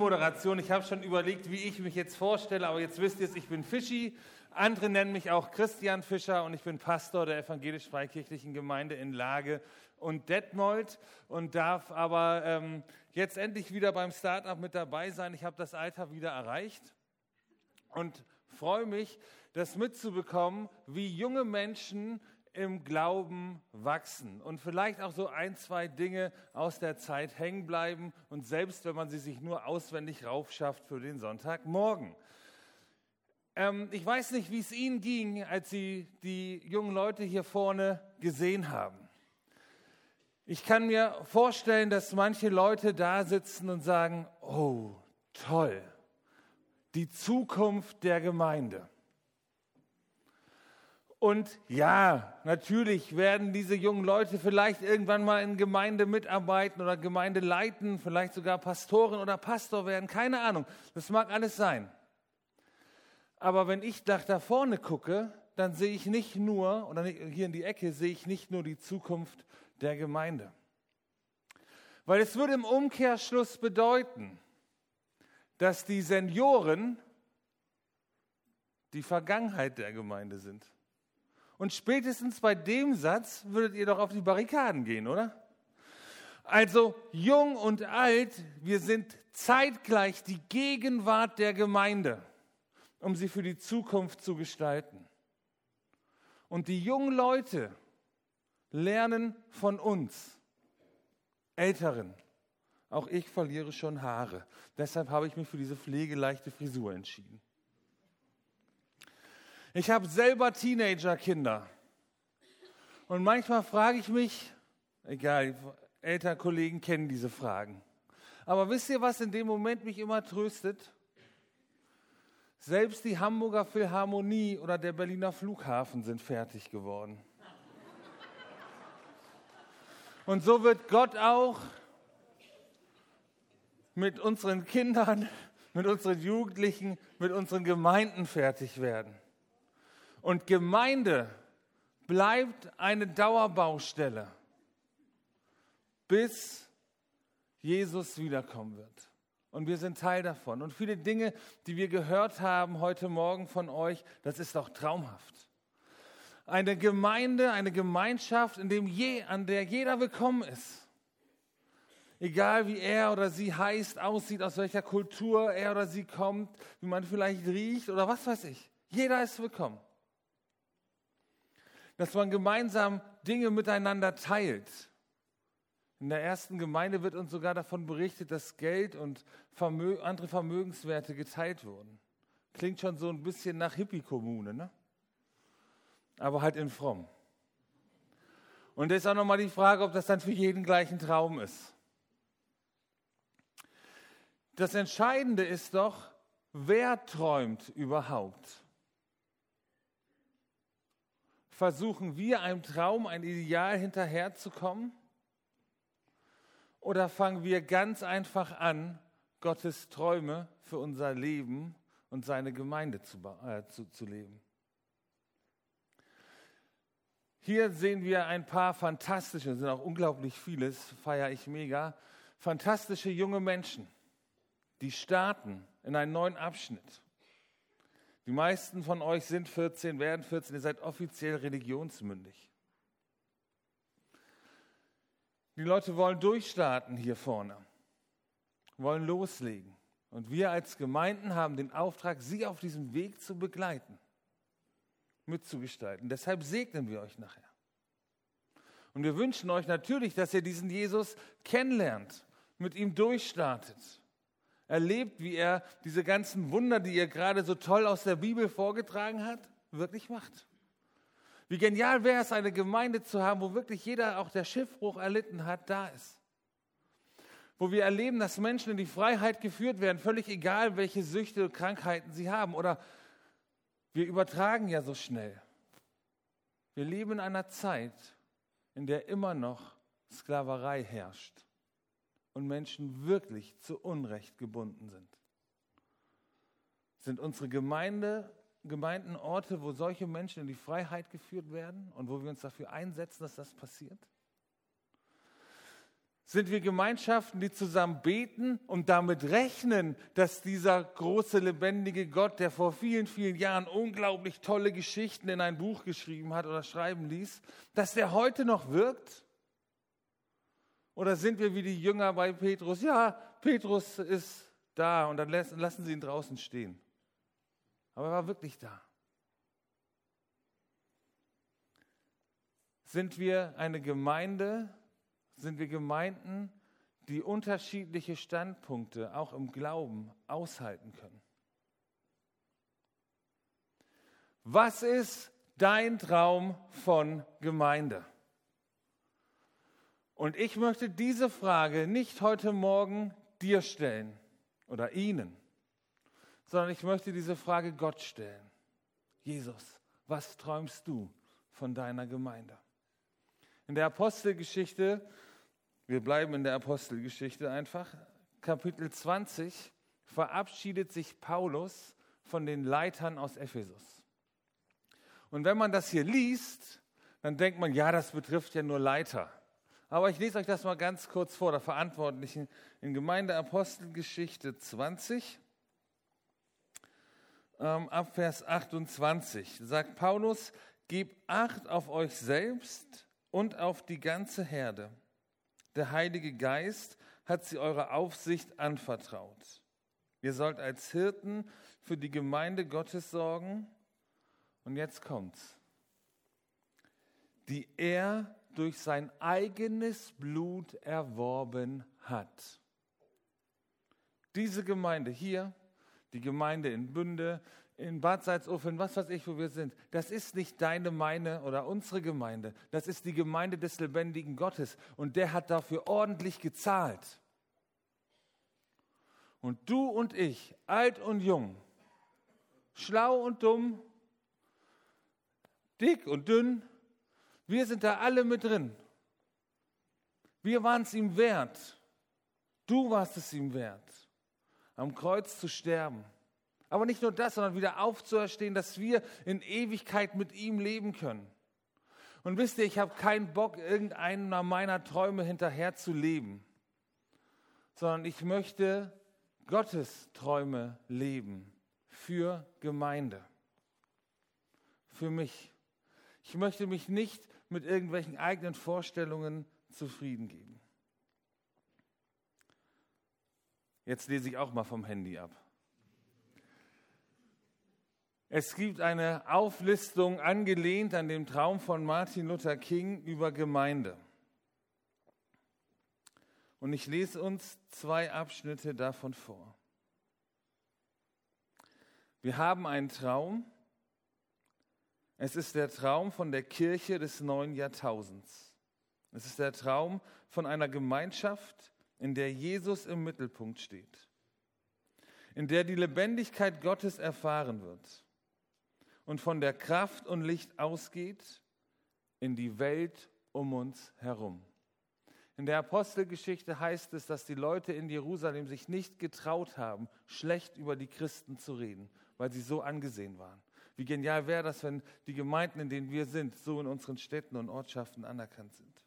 Moderation. Ich habe schon überlegt, wie ich mich jetzt vorstelle, aber jetzt wisst ihr es, ich bin Fischi. Andere nennen mich auch Christian Fischer und ich bin Pastor der evangelisch-freikirchlichen Gemeinde in Lage und Detmold und darf aber ähm, jetzt endlich wieder beim Startup mit dabei sein. Ich habe das Alter wieder erreicht und freue mich, das mitzubekommen, wie junge Menschen im Glauben wachsen und vielleicht auch so ein, zwei Dinge aus der Zeit hängen bleiben und selbst wenn man sie sich nur auswendig raufschafft für den Sonntagmorgen. Ähm, ich weiß nicht, wie es Ihnen ging, als Sie die jungen Leute hier vorne gesehen haben. Ich kann mir vorstellen, dass manche Leute da sitzen und sagen, oh, toll, die Zukunft der Gemeinde. Und ja, natürlich werden diese jungen Leute vielleicht irgendwann mal in Gemeinde mitarbeiten oder Gemeinde leiten, vielleicht sogar Pastorin oder Pastor werden, keine Ahnung. Das mag alles sein. Aber wenn ich nach da vorne gucke, dann sehe ich nicht nur, oder hier in die Ecke sehe ich nicht nur die Zukunft der Gemeinde. Weil es würde im Umkehrschluss bedeuten, dass die Senioren die Vergangenheit der Gemeinde sind. Und spätestens bei dem Satz würdet ihr doch auf die Barrikaden gehen, oder? Also jung und alt, wir sind zeitgleich die Gegenwart der Gemeinde, um sie für die Zukunft zu gestalten. Und die jungen Leute lernen von uns, Älteren. Auch ich verliere schon Haare. Deshalb habe ich mich für diese pflegeleichte Frisur entschieden. Ich habe selber Teenager-Kinder. Und manchmal frage ich mich, egal, ältere Kollegen kennen diese Fragen. Aber wisst ihr, was in dem Moment mich immer tröstet? Selbst die Hamburger Philharmonie oder der Berliner Flughafen sind fertig geworden. Und so wird Gott auch mit unseren Kindern, mit unseren Jugendlichen, mit unseren Gemeinden fertig werden. Und Gemeinde bleibt eine Dauerbaustelle, bis Jesus wiederkommen wird. Und wir sind Teil davon. Und viele Dinge, die wir gehört haben heute Morgen von euch, das ist doch traumhaft. Eine Gemeinde, eine Gemeinschaft, in dem je, an der jeder willkommen ist. Egal wie er oder sie heißt, aussieht, aus welcher Kultur er oder sie kommt, wie man vielleicht riecht oder was weiß ich. Jeder ist willkommen dass man gemeinsam Dinge miteinander teilt. In der ersten Gemeinde wird uns sogar davon berichtet, dass Geld und Vermö andere Vermögenswerte geteilt wurden. Klingt schon so ein bisschen nach Hippie-Kommune, ne? aber halt in fromm. Und da ist auch nochmal die Frage, ob das dann für jeden gleichen Traum ist. Das Entscheidende ist doch, wer träumt überhaupt? Versuchen wir einem Traum, ein Ideal hinterherzukommen? Oder fangen wir ganz einfach an, Gottes Träume für unser Leben und seine Gemeinde zu, äh, zu, zu leben? Hier sehen wir ein paar fantastische, sind auch unglaublich vieles, feiere ich mega, fantastische junge Menschen, die starten in einen neuen Abschnitt. Die meisten von euch sind 14, werden 14, ihr seid offiziell religionsmündig. Die Leute wollen durchstarten hier vorne, wollen loslegen. Und wir als Gemeinden haben den Auftrag, sie auf diesem Weg zu begleiten, mitzugestalten. Deshalb segnen wir euch nachher. Und wir wünschen euch natürlich, dass ihr diesen Jesus kennenlernt, mit ihm durchstartet erlebt, wie er diese ganzen Wunder, die er gerade so toll aus der Bibel vorgetragen hat, wirklich macht. Wie genial wäre es, eine Gemeinde zu haben, wo wirklich jeder, auch der Schiffbruch erlitten hat, da ist. Wo wir erleben, dass Menschen in die Freiheit geführt werden, völlig egal, welche Süchte und Krankheiten sie haben. Oder wir übertragen ja so schnell. Wir leben in einer Zeit, in der immer noch Sklaverei herrscht und Menschen wirklich zu Unrecht gebunden sind? Sind unsere Gemeinde, Gemeinden Orte, wo solche Menschen in die Freiheit geführt werden und wo wir uns dafür einsetzen, dass das passiert? Sind wir Gemeinschaften, die zusammen beten und damit rechnen, dass dieser große, lebendige Gott, der vor vielen, vielen Jahren unglaublich tolle Geschichten in ein Buch geschrieben hat oder schreiben ließ, dass der heute noch wirkt? Oder sind wir wie die Jünger bei Petrus? Ja, Petrus ist da und dann lassen sie ihn draußen stehen. Aber er war wirklich da. Sind wir eine Gemeinde, sind wir Gemeinden, die unterschiedliche Standpunkte auch im Glauben aushalten können. Was ist dein Traum von Gemeinde? Und ich möchte diese Frage nicht heute Morgen dir stellen oder Ihnen, sondern ich möchte diese Frage Gott stellen. Jesus, was träumst du von deiner Gemeinde? In der Apostelgeschichte wir bleiben in der Apostelgeschichte einfach. Kapitel 20 verabschiedet sich Paulus von den Leitern aus Ephesus. Und wenn man das hier liest, dann denkt man, ja, das betrifft ja nur Leiter. Aber ich lese euch das mal ganz kurz vor, der Verantwortlichen in Gemeinde Apostelgeschichte 20, ähm, ab Vers 28, sagt Paulus, gebt Acht auf euch selbst und auf die ganze Herde der Heilige Geist hat sie eure Aufsicht anvertraut. Ihr sollt als Hirten für die Gemeinde Gottes sorgen. Und jetzt kommt's. Die er durch sein eigenes Blut erworben hat. Diese Gemeinde hier, die Gemeinde in Bünde, in Bad Salzuflen, was weiß ich, wo wir sind, das ist nicht deine, meine oder unsere Gemeinde. Das ist die Gemeinde des lebendigen Gottes. Und der hat dafür ordentlich gezahlt. Und du und ich, alt und jung, schlau und dumm, dick und dünn, wir sind da alle mit drin. Wir waren es ihm wert. Du warst es ihm wert, am Kreuz zu sterben. Aber nicht nur das, sondern wieder aufzuerstehen, dass wir in Ewigkeit mit ihm leben können. Und wisst ihr, ich habe keinen Bock, irgendeiner meiner Träume hinterher zu leben, sondern ich möchte Gottes Träume leben für Gemeinde, für mich. Ich möchte mich nicht mit irgendwelchen eigenen Vorstellungen zufrieden geben. Jetzt lese ich auch mal vom Handy ab. Es gibt eine Auflistung angelehnt an den Traum von Martin Luther King über Gemeinde. Und ich lese uns zwei Abschnitte davon vor. Wir haben einen Traum. Es ist der Traum von der Kirche des neuen Jahrtausends. Es ist der Traum von einer Gemeinschaft, in der Jesus im Mittelpunkt steht, in der die Lebendigkeit Gottes erfahren wird und von der Kraft und Licht ausgeht in die Welt um uns herum. In der Apostelgeschichte heißt es, dass die Leute in Jerusalem sich nicht getraut haben, schlecht über die Christen zu reden, weil sie so angesehen waren. Wie genial wäre das, wenn die Gemeinden, in denen wir sind, so in unseren Städten und Ortschaften anerkannt sind.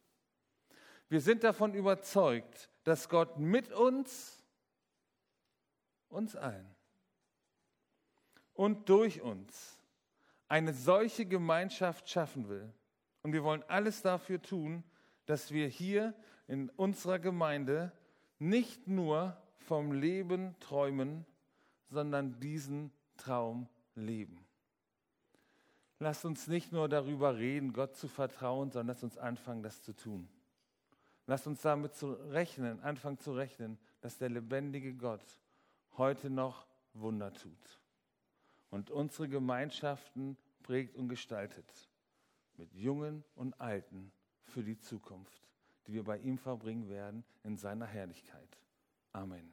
Wir sind davon überzeugt, dass Gott mit uns, uns allen und durch uns eine solche Gemeinschaft schaffen will. Und wir wollen alles dafür tun, dass wir hier in unserer Gemeinde nicht nur vom Leben träumen, sondern diesen Traum leben. Lasst uns nicht nur darüber reden, Gott zu vertrauen, sondern lasst uns anfangen, das zu tun. Lasst uns damit zu rechnen, anfangen zu rechnen, dass der lebendige Gott heute noch Wunder tut und unsere Gemeinschaften prägt und gestaltet. Mit Jungen und Alten für die Zukunft, die wir bei ihm verbringen werden in seiner Herrlichkeit. Amen.